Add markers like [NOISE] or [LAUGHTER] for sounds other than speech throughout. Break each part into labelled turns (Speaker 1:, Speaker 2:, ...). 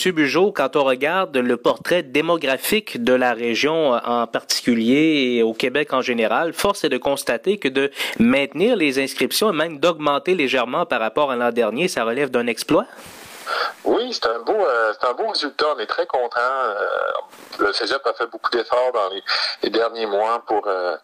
Speaker 1: Monsieur Bugeaud, quand on regarde le portrait démographique de la région en particulier et au Québec en général, force est de constater que de maintenir les inscriptions et même d'augmenter légèrement par rapport à l'an dernier, ça relève d'un exploit?
Speaker 2: Oui, c'est un beau, euh, un beau résultat. On est très content. Euh, le Cégep a fait beaucoup d'efforts dans les, derniers mois pour euh,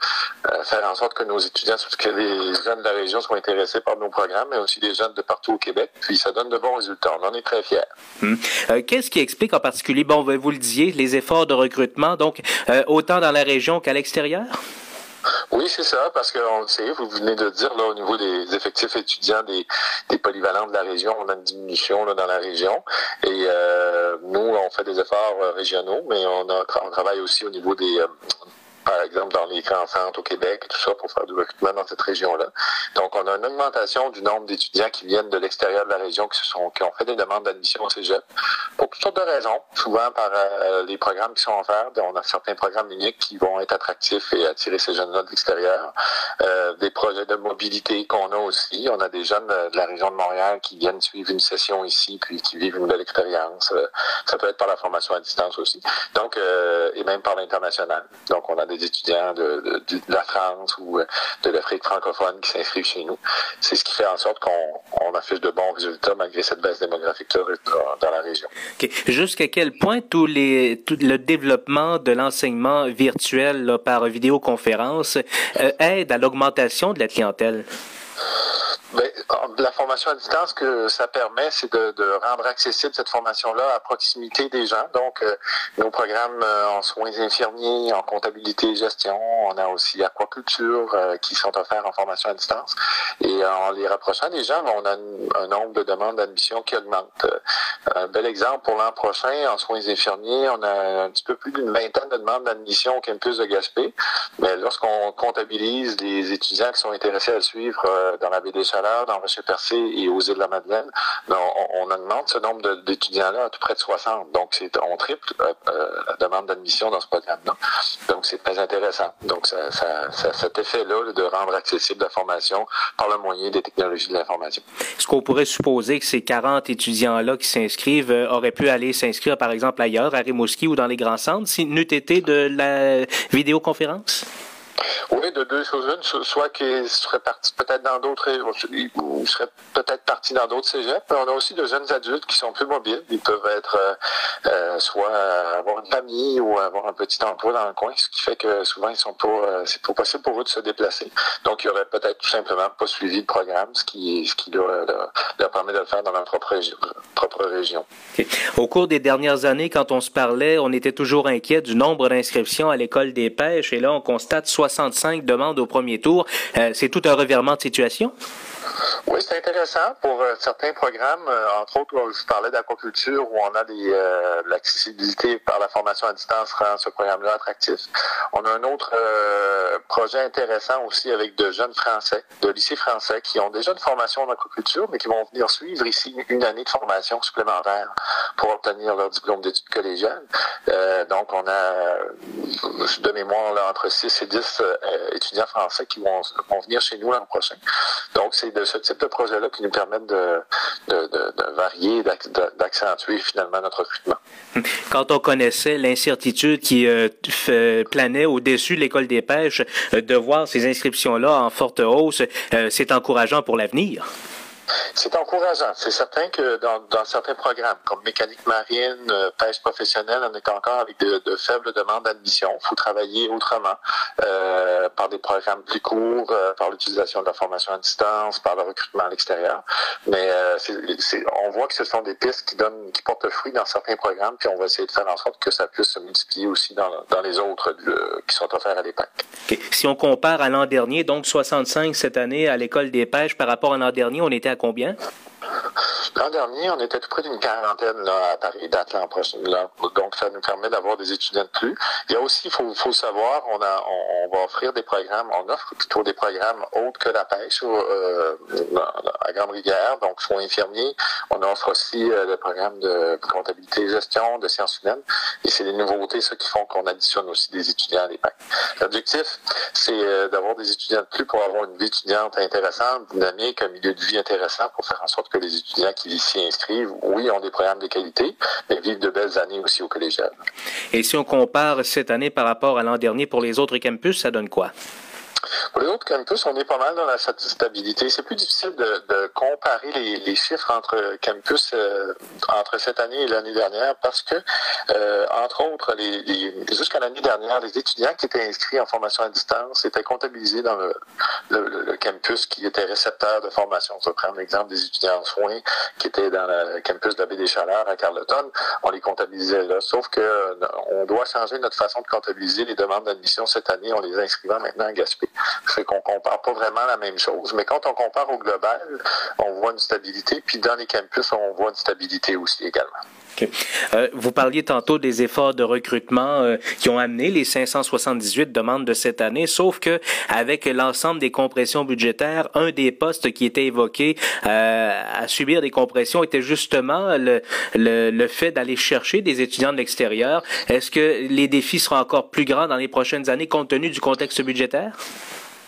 Speaker 2: faire en sorte que nos étudiants, que les jeunes de la région soient intéressés par nos programmes, mais aussi des jeunes de partout au Québec. Puis ça donne de bons résultats. On en est très fiers.
Speaker 1: Hum. Qu'est-ce qui explique en particulier, bon, vous le disiez, les efforts de recrutement, donc autant dans la région qu'à l'extérieur?
Speaker 2: Oui, c'est ça, parce qu'on le sait, vous venez de dire, là, au niveau des effectifs étudiants des, polyvalents de la région, on a une diminution là, dans la région. Et euh, nous, on fait des efforts euh, régionaux, mais on, on travaille aussi au niveau des, euh, par exemple, dans les grands centres au Québec, tout ça, pour faire du recrutement dans cette région-là. Donc, on a une augmentation du nombre d'étudiants qui viennent de l'extérieur de la région, qui, se sont, qui ont fait des demandes d'admission au cégep, pour toutes sortes de raisons, souvent par euh, les programmes qui sont offerts. On a certains programmes uniques qui vont être attractifs et attirer ces jeunes-là de l'extérieur. Euh, des projets de mobilité qu'on a aussi. On a des jeunes de la région de Montréal qui viennent suivre une session ici, puis qui vivent une belle expérience. Euh, ça peut être par la formation à distance aussi. Donc, et même par l'international. Donc, on a des des étudiants de, la France ou euh, de l'Afrique francophone qui s'inscrivent chez nous. C'est ce qui fait en sorte qu'on affiche de bons résultats malgré cette baisse démographique dans, la région.
Speaker 1: Jusqu'à quel point tous les, tout le développement de l'enseignement virtuel par vidéoconférence euh, aide à l'augmentation de la clientèle?
Speaker 2: La formation à distance, que ça permet, c'est de, rendre accessible cette formation-là à proximité des gens. Donc, euh, nos programmes euh, en soins infirmiers, en comptabilité et gestion, on a aussi aquaculture euh, qui sont offerts en formation à distance. Et en les rapprochant des gens, on a un, nombre de demandes d'admission qui augmente. un bel exemple pour l'an prochain, en soins infirmiers, on a un petit peu plus d'une vingtaine de demandes d'admission au campus de Gaspé. Mais lorsqu'on comptabilise les étudiants qui sont intéressés à le suivre dans la baie dans Rocher-Percé et aux îles de la Madeleine, ben, on, augmente ce nombre d'étudiants-là à tout près de 60. Donc, on triple euh, euh, la demande d'admission dans ce programme-là. Donc, c'est très intéressant. Donc, ça, cet effet-là de rendre accessible la formation par le moyen des technologies de l'information.
Speaker 1: Est-ce qu'on pourrait supposer que ces 40 étudiants-là qui s'inscrivent euh, auraient pu aller s'inscrire, par exemple, ailleurs, à Rimouski ou dans les grands centres, si n'eût été de la vidéoconférence?
Speaker 2: Oui, de deux choses une, soit qu'ils seraient partis peut-être dans d'autres, ou seraient peut-être partis dans d'autres cégeps. On a aussi de jeunes adultes qui sont plus mobiles. Ils peuvent être euh, euh, soit avoir une famille ou avoir un petit emploi dans le coin, ce qui fait que souvent ils sont pas, euh, c'est pas possible pour eux de se déplacer. Donc il y aurait peut-être tout simplement pas suivi le programme, ce qui, leur, permet de le faire dans leur propre, région.
Speaker 1: Au cours des dernières années, quand on se parlait, on était toujours inquiet du nombre d'inscriptions à l'école des pêches, et là on constate 65 demandes au premier tour. Euh, c'est tout un revirement de situation?
Speaker 2: Oui, c'est intéressant pour euh, certains programmes, euh, entre autres, je parlais d'aquaculture où on a des euh, l'accessibilité par la formation à distance rend ce programme-là attractif. On a un autre projet intéressant aussi avec de jeunes Français, de lycées français qui ont déjà une formation en aquaculture, mais qui vont venir suivre ici une année de formation supplémentaire pour obtenir leur diplôme d'études collégiales. donc, on a de mémoire là, entre 6 et 10 étudiants français qui vont, vont venir chez nous l'an prochain. Donc, c'est de ce type de projet-là qui nous permettent de, varier, d'accentuer finalement notre recrutement. [LAUGHS]
Speaker 1: Quand on connaissait l'incertitude qui euh, planait au-dessus de l'école des pêches, euh, de voir ces inscriptions-là en forte hausse, euh, c'est encourageant pour l'avenir.
Speaker 2: C'est encourageant. C'est certain que dans, certains programmes, comme mécanique marine, euh, pêche professionnelle, on est encore avec de, faibles demandes d'admission. Il faut travailler autrement euh, par des programmes plus courts, euh, par l'utilisation de la formation à distance, par le recrutement à l'extérieur. Mais on voit que ce sont des pistes qui donnent, qui portent fruit dans certains programmes, puis on va essayer de faire en sorte que ça puisse se multiplier aussi dans, dans les autres qui sont offerts à l'EPAC.
Speaker 1: Si on compare à l'an dernier, donc 65 cette année à l'école des pêches par rapport à l'an dernier, on était à combien?
Speaker 2: L'an dernier, on était tout près d'une quarantaine à Paris date l'an prochain. Donc, ça nous permet d'avoir des étudiants de plus. Il y a aussi, il faut, savoir, on, va offrir des programmes, on offre plutôt des programmes autres que la pêche euh, à Grande-Rivière, donc soins infirmiers. On offre aussi euh, le programme de comptabilité et gestion, de sciences humaines. Et c'est des nouveautés, ça, qui font qu'on additionne aussi des étudiants à l'EPAC. L'objectif, c'est euh, d'avoir des étudiants de plus pour avoir une vie étudiante intéressante, dynamique, un milieu de vie intéressant pour faire en sorte que les étudiants qui s'y inscrivent, oui, ont des programmes de qualité, mais vivent de belles années aussi au collégial.
Speaker 1: Et si on compare cette année par rapport à l'an dernier pour les autres campus, ça donne quoi?
Speaker 2: Les autres campus, on est pas mal dans la stabilité. C'est plus difficile de, comparer les, chiffres entre campus euh, entre cette année et l'année dernière parce que, euh, entre autres, jusqu'à l'année dernière, les étudiants qui étaient inscrits en formation à distance étaient comptabilisés dans le, campus qui était récepteur de formation. Je prendre l'exemple des étudiants en soins qui étaient dans le campus de la baie des Chaleurs à Carleton. On les comptabilisait là. Sauf que euh, on doit changer notre façon de comptabiliser les demandes d'admission cette année. On les inscrivant maintenant à Gaspé. C'est qu'on compare pas vraiment la même chose. Mais quand on compare au global, on voit une stabilité. Puis dans les campus, on voit une stabilité aussi également.
Speaker 1: Okay. Euh, vous parliez tantôt des efforts de recrutement euh, qui ont amené les 578 demandes de cette année, sauf que avec l'ensemble des compressions budgétaires, un des postes qui était évoqué euh, à subir des compressions était justement le, le, le fait d'aller chercher des étudiants de l'extérieur. Est-ce que les défis seront encore plus grands dans les prochaines années compte tenu du contexte budgétaire?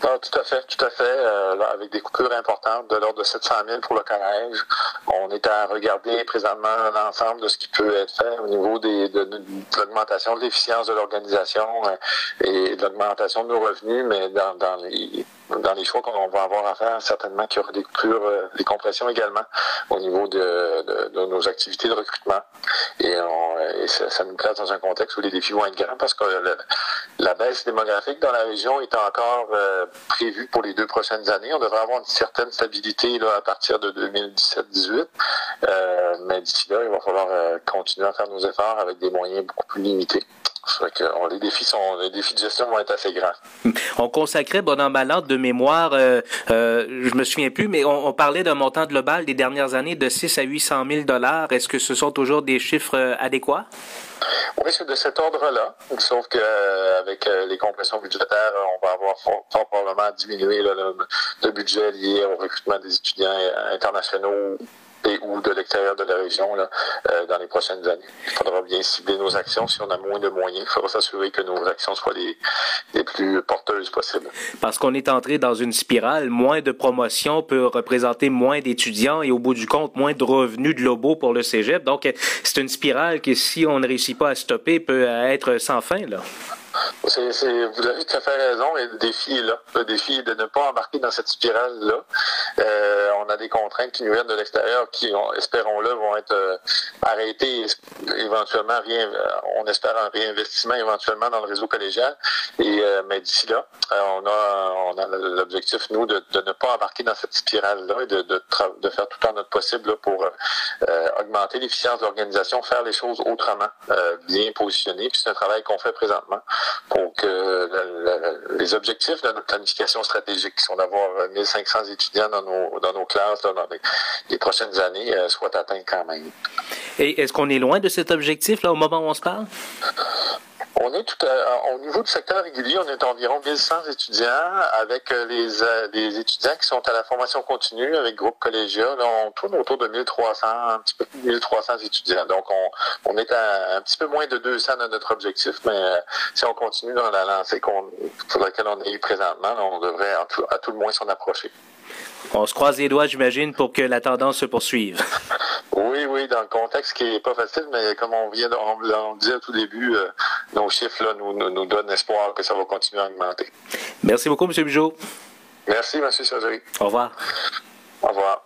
Speaker 2: Ah, tout à fait, tout à fait. Euh, avec des coupures importantes de l'ordre de 700 000 pour le collège, on est à regarder présentement l'ensemble de ce qui peut être fait au niveau des, de, l'augmentation de l'efficience de l'organisation euh, et de l'augmentation de nos revenus, mais dans, dans les dans les choix qu'on va avoir à faire, certainement qu'il y aura des coupures, euh, des compressions également au niveau de, de, nos activités de recrutement. Et, ça, nous place dans un contexte où les défis vont être grands parce que la baisse démographique dans la région est encore prévue pour les deux prochaines années. On devrait avoir une certaine stabilité là, à partir de 2017-18. Euh, mais d'ici là, il va falloir euh, continuer à faire nos efforts avec des moyens beaucoup plus limités. Que on, les défis sont les défis de gestion vont être assez grands.
Speaker 1: On consacrait bon an de mémoire, euh, euh, je me souviens plus, mais on, on parlait d'un montant global des dernières années de 6 à 800 000 dollars. Est-ce que ce sont toujours des chiffres euh, adéquats?
Speaker 2: Oui, c'est de cet ordre-là. Sauf que euh, avec euh, les compressions budgétaires, on va avoir fort, fort probablement diminué là, le, le, budget lié au recrutement des étudiants internationaux et ou de l'extérieur de la région là, euh, dans les prochaines années. Il faudra bien cibler nos actions. Si on a moins de moyens, il faudra s'assurer que nos actions soient les, les plus porteuses possibles.
Speaker 1: Parce qu'on est entré dans une spirale, moins de promotion peut représenter moins d'étudiants et au bout du compte, moins de revenus de l'OBO pour le cégep. Donc, c'est une spirale que si on ne réussit pas à stopper, peut être sans fin. là.
Speaker 2: Vous avez tout à fait raison, et le défi est là. Le défi est de ne pas embarquer dans cette spirale-là. Euh, on a des contraintes qui nous viennent de l'extérieur qui, on, espérons-le, vont être euh, arrêtées éventuellement. Rien, on espère un réinvestissement éventuellement dans le réseau collégial. Euh, mais d'ici là, on a, l'objectif, nous, de, ne pas embarquer dans cette spirale-là et de, faire tout en notre possible pour augmenter l'efficience de l'organisation, faire les choses autrement, bien positionner. Puis c'est un travail qu'on fait présentement pour que la, la, les objectifs de notre planification stratégique, qui sont d'avoir 1500 étudiants dans nos, dans nos classes dans les, les, prochaines années, euh, soient atteints quand même.
Speaker 1: Et est-ce qu'on est loin de cet objectif là au moment où on se parle?
Speaker 2: On est tout à, au niveau du secteur régulier, on est environ 1100 étudiants avec les, les étudiants qui sont à la formation continue avec groupe collégial. On tourne autour de 1300, un petit peu plus de 1300 étudiants. Donc, on, on est à un petit peu moins de 200 dans notre objectif, mais euh, si on continue dans la lancée qu'on, sur laquelle on est présentement, on devrait à tout, à tout le moins s'en approcher.
Speaker 1: On se croise les doigts, j'imagine, pour que la tendance se poursuive. [LAUGHS]
Speaker 2: Oui, oui, dans le contexte qui est pas facile, mais comme on vient, de, on, on disait au tout début, euh, nos chiffres là, nous, nous, nous donnent espoir que ça va continuer à augmenter.
Speaker 1: Merci beaucoup, M. Bijot.
Speaker 2: Merci, M. Sergerie.
Speaker 1: Au revoir.
Speaker 2: Au revoir.